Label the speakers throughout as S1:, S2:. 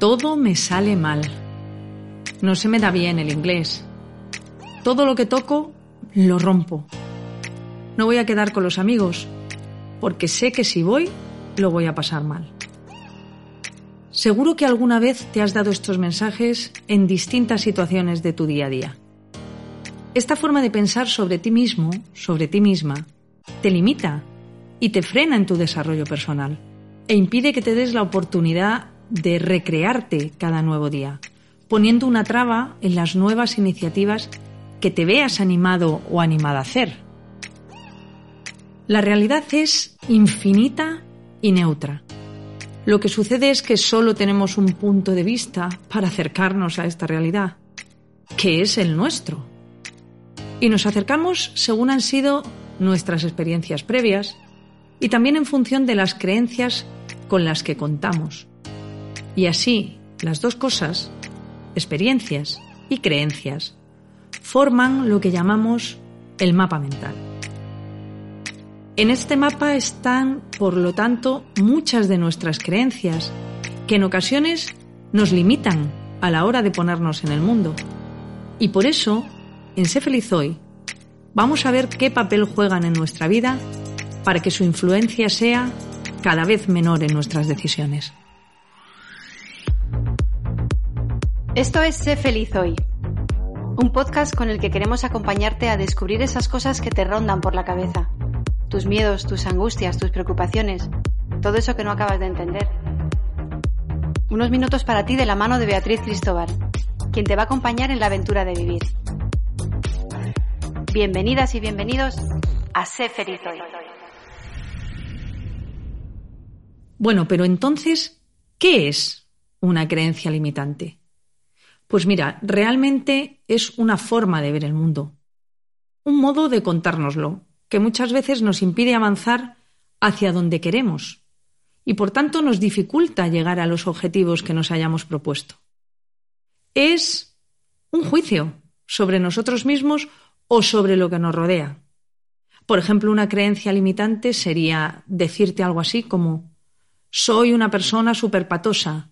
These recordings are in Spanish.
S1: todo me sale mal. No se me da bien el inglés. Todo lo que toco lo rompo. No voy a quedar con los amigos, porque sé que si voy, lo voy a pasar mal. Seguro que alguna vez te has dado estos mensajes en distintas situaciones de tu día a día. Esta forma de pensar sobre ti mismo, sobre ti misma, te limita y te frena en tu desarrollo personal e impide que te des la oportunidad de recrearte cada nuevo día, poniendo una traba en las nuevas iniciativas que te veas animado o animada a hacer. La realidad es infinita y neutra. Lo que sucede es que solo tenemos un punto de vista para acercarnos a esta realidad, que es el nuestro. Y nos acercamos según han sido nuestras experiencias previas y también en función de las creencias con las que contamos. Y así, las dos cosas, experiencias y creencias, forman lo que llamamos el mapa mental. En este mapa están, por lo tanto, muchas de nuestras creencias, que en ocasiones nos limitan a la hora de ponernos en el mundo. Y por eso, en Sé Feliz Hoy, vamos a ver qué papel juegan en nuestra vida para que su influencia sea cada vez menor en nuestras decisiones.
S2: Esto es Sé feliz hoy, un podcast con el que queremos acompañarte a descubrir esas cosas que te rondan por la cabeza, tus miedos, tus angustias, tus preocupaciones, todo eso que no acabas de entender. Unos minutos para ti de la mano de Beatriz Cristóbal, quien te va a acompañar en la aventura de vivir. Bienvenidas y bienvenidos a Sé feliz hoy.
S1: Bueno, pero entonces, ¿qué es una creencia limitante? Pues mira, realmente es una forma de ver el mundo, un modo de contárnoslo, que muchas veces nos impide avanzar hacia donde queremos y por tanto nos dificulta llegar a los objetivos que nos hayamos propuesto. Es un juicio sobre nosotros mismos o sobre lo que nos rodea. Por ejemplo, una creencia limitante sería decirte algo así como soy una persona superpatosa,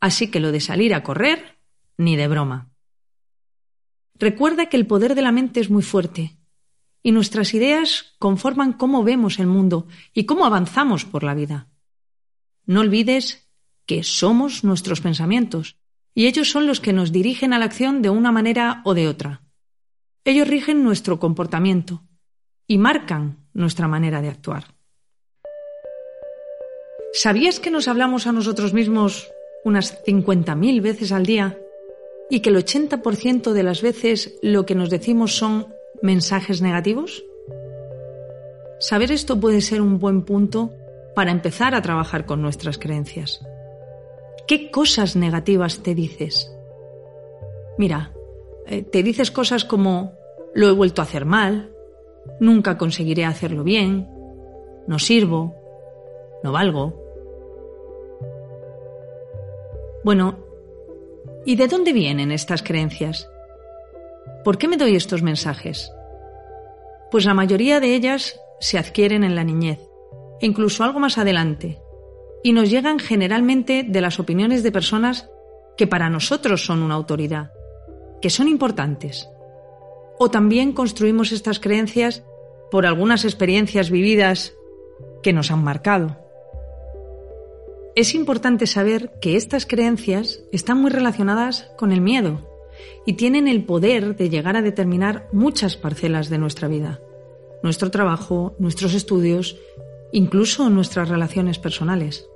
S1: así que lo de salir a correr, ni de broma. Recuerda que el poder de la mente es muy fuerte y nuestras ideas conforman cómo vemos el mundo y cómo avanzamos por la vida. No olvides que somos nuestros pensamientos y ellos son los que nos dirigen a la acción de una manera o de otra. Ellos rigen nuestro comportamiento y marcan nuestra manera de actuar. ¿Sabías que nos hablamos a nosotros mismos unas 50.000 veces al día y que el 80% de las veces lo que nos decimos son mensajes negativos? Saber esto puede ser un buen punto para empezar a trabajar con nuestras creencias. ¿Qué cosas negativas te dices? Mira, eh, te dices cosas como lo he vuelto a hacer mal, nunca conseguiré hacerlo bien, no sirvo, no valgo. Bueno, ¿y de dónde vienen estas creencias? ¿Por qué me doy estos mensajes? Pues la mayoría de ellas se adquieren en la niñez, e incluso algo más adelante, y nos llegan generalmente de las opiniones de personas que para nosotros son una autoridad, que son importantes. O también construimos estas creencias por algunas experiencias vividas que nos han marcado. Es importante saber que estas creencias están muy relacionadas con el miedo y tienen el poder de llegar a determinar muchas parcelas de nuestra vida, nuestro trabajo, nuestros estudios, incluso nuestras relaciones personales.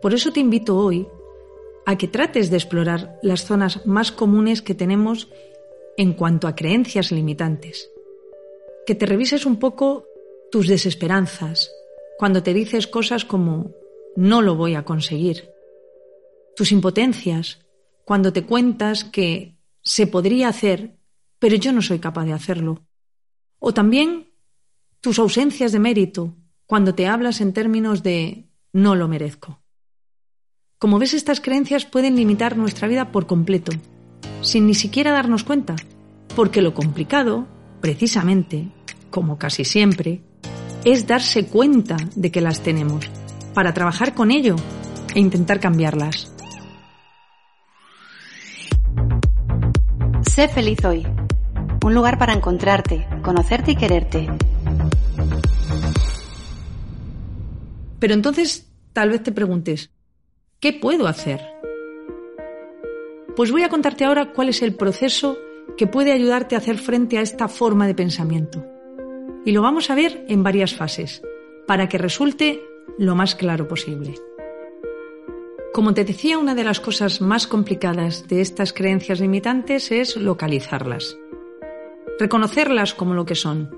S1: Por eso te invito hoy a que trates de explorar las zonas más comunes que tenemos en cuanto a creencias limitantes, que te revises un poco tus desesperanzas, cuando te dices cosas como no lo voy a conseguir. Tus impotencias, cuando te cuentas que se podría hacer, pero yo no soy capaz de hacerlo. O también tus ausencias de mérito, cuando te hablas en términos de no lo merezco. Como ves, estas creencias pueden limitar nuestra vida por completo, sin ni siquiera darnos cuenta, porque lo complicado, precisamente, como casi siempre, es darse cuenta de que las tenemos, para trabajar con ello e intentar cambiarlas.
S2: Sé feliz hoy. Un lugar para encontrarte, conocerte y quererte.
S1: Pero entonces tal vez te preguntes, ¿qué puedo hacer? Pues voy a contarte ahora cuál es el proceso que puede ayudarte a hacer frente a esta forma de pensamiento. Y lo vamos a ver en varias fases, para que resulte lo más claro posible. Como te decía, una de las cosas más complicadas de estas creencias limitantes es localizarlas. Reconocerlas como lo que son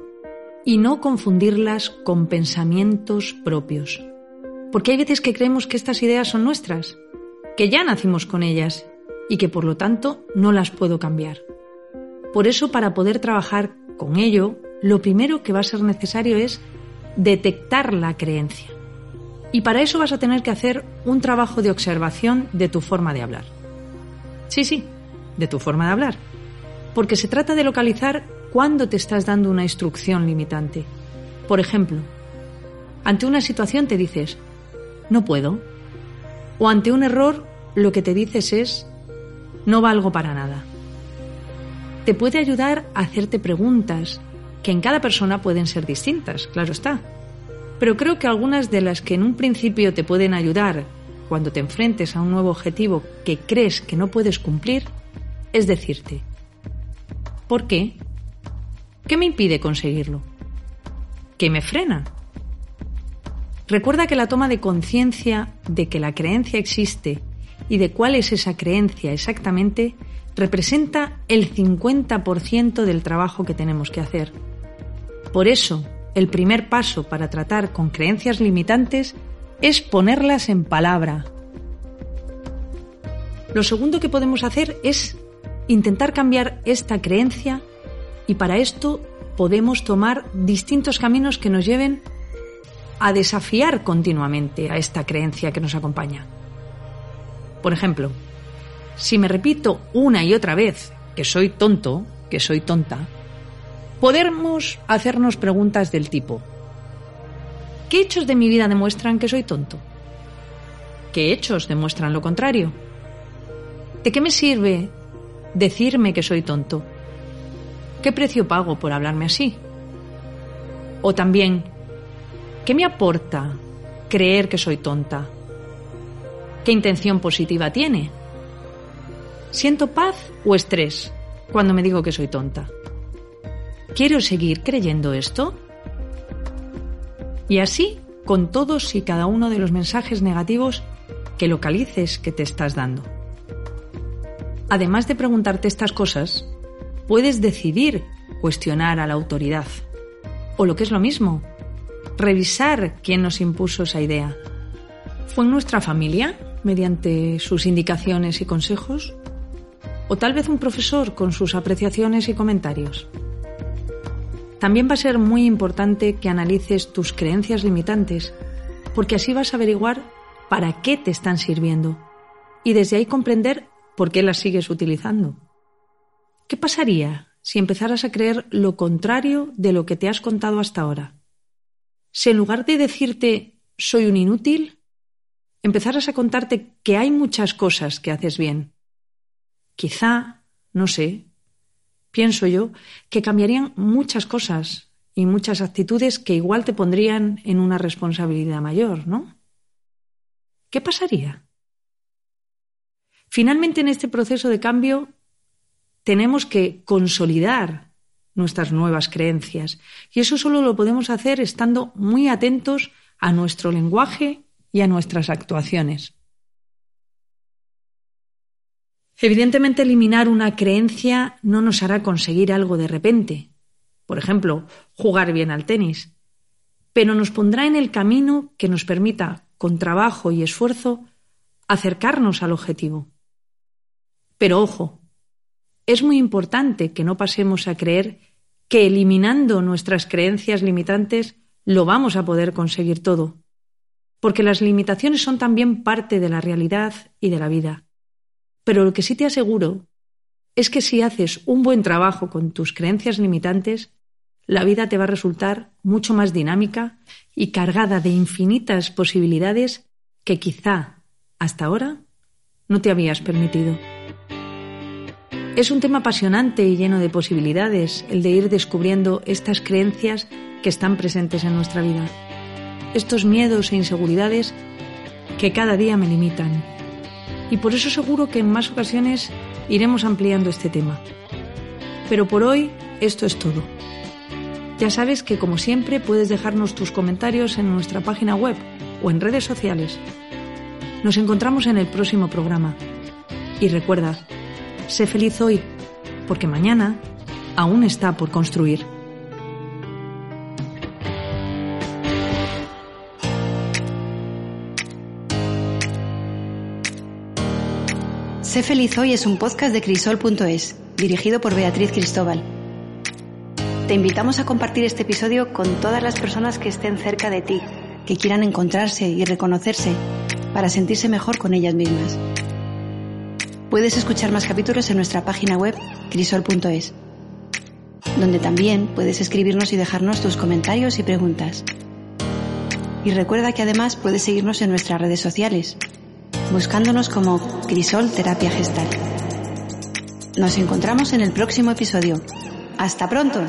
S1: y no confundirlas con pensamientos propios. Porque hay veces que creemos que estas ideas son nuestras, que ya nacimos con ellas y que por lo tanto no las puedo cambiar. Por eso, para poder trabajar con ello, lo primero que va a ser necesario es detectar la creencia. Y para eso vas a tener que hacer un trabajo de observación de tu forma de hablar. Sí, sí, de tu forma de hablar. Porque se trata de localizar cuándo te estás dando una instrucción limitante. Por ejemplo, ante una situación te dices, no puedo. O ante un error lo que te dices es, no valgo para nada. Te puede ayudar a hacerte preguntas que en cada persona pueden ser distintas, claro está pero creo que algunas de las que en un principio te pueden ayudar cuando te enfrentes a un nuevo objetivo que crees que no puedes cumplir es decirte, ¿por qué? ¿Qué me impide conseguirlo? ¿Qué me frena? Recuerda que la toma de conciencia de que la creencia existe y de cuál es esa creencia exactamente representa el 50% del trabajo que tenemos que hacer. Por eso, el primer paso para tratar con creencias limitantes es ponerlas en palabra. Lo segundo que podemos hacer es intentar cambiar esta creencia y para esto podemos tomar distintos caminos que nos lleven a desafiar continuamente a esta creencia que nos acompaña. Por ejemplo, si me repito una y otra vez que soy tonto, que soy tonta, podemos hacernos preguntas del tipo, ¿qué hechos de mi vida demuestran que soy tonto? ¿Qué hechos demuestran lo contrario? ¿De qué me sirve decirme que soy tonto? ¿Qué precio pago por hablarme así? O también, ¿qué me aporta creer que soy tonta? ¿Qué intención positiva tiene? ¿Siento paz o estrés cuando me digo que soy tonta? ¿Quiero seguir creyendo esto? Y así con todos y cada uno de los mensajes negativos que localices que te estás dando. Además de preguntarte estas cosas, puedes decidir cuestionar a la autoridad. O lo que es lo mismo, revisar quién nos impuso esa idea. ¿Fue nuestra familia, mediante sus indicaciones y consejos? ¿O tal vez un profesor con sus apreciaciones y comentarios? También va a ser muy importante que analices tus creencias limitantes, porque así vas a averiguar para qué te están sirviendo y desde ahí comprender por qué las sigues utilizando. ¿Qué pasaría si empezaras a creer lo contrario de lo que te has contado hasta ahora? Si en lugar de decirte soy un inútil, empezaras a contarte que hay muchas cosas que haces bien. Quizá, no sé, pienso yo, que cambiarían muchas cosas y muchas actitudes que igual te pondrían en una responsabilidad mayor, ¿no? ¿Qué pasaría? Finalmente, en este proceso de cambio, tenemos que consolidar nuestras nuevas creencias. Y eso solo lo podemos hacer estando muy atentos a nuestro lenguaje y a nuestras actuaciones. Evidentemente, eliminar una creencia no nos hará conseguir algo de repente. Por ejemplo, jugar bien al tenis. Pero nos pondrá en el camino que nos permita con trabajo y esfuerzo, acercarnos al objetivo. Pero ojo, es muy importante que no pasemos a creer que eliminando nuestras creencias limitantes lo vamos a poder conseguir todo, porque las limitaciones son también parte de la realidad y de la vida. Pero lo que sí te aseguro es que si haces un buen trabajo con tus creencias limitantes, la vida te va a resultar mucho más dinámica y cargada de infinitas posibilidades que quizá hasta ahora no te habías permitido. Es un tema apasionante y lleno de posibilidades el de ir descubriendo estas creencias que están presentes en nuestra vida, estos miedos e inseguridades que cada día me limitan. Y por eso seguro que en más ocasiones iremos ampliando este tema. Pero por hoy esto es todo. Ya sabes que como siempre puedes dejarnos tus comentarios en nuestra página web o en redes sociales. Nos encontramos en el próximo programa. Y recuerda, Sé feliz hoy, porque mañana aún está por construir.
S2: Sé feliz hoy es un podcast de crisol.es, dirigido por Beatriz Cristóbal. Te invitamos a compartir este episodio con todas las personas que estén cerca de ti, que quieran encontrarse y reconocerse para sentirse mejor con ellas mismas. Puedes escuchar más capítulos en nuestra página web crisol.es, donde también puedes escribirnos y dejarnos tus comentarios y preguntas. Y recuerda que además puedes seguirnos en nuestras redes sociales, buscándonos como Crisol Terapia Gestal. Nos encontramos en el próximo episodio. ¡Hasta pronto!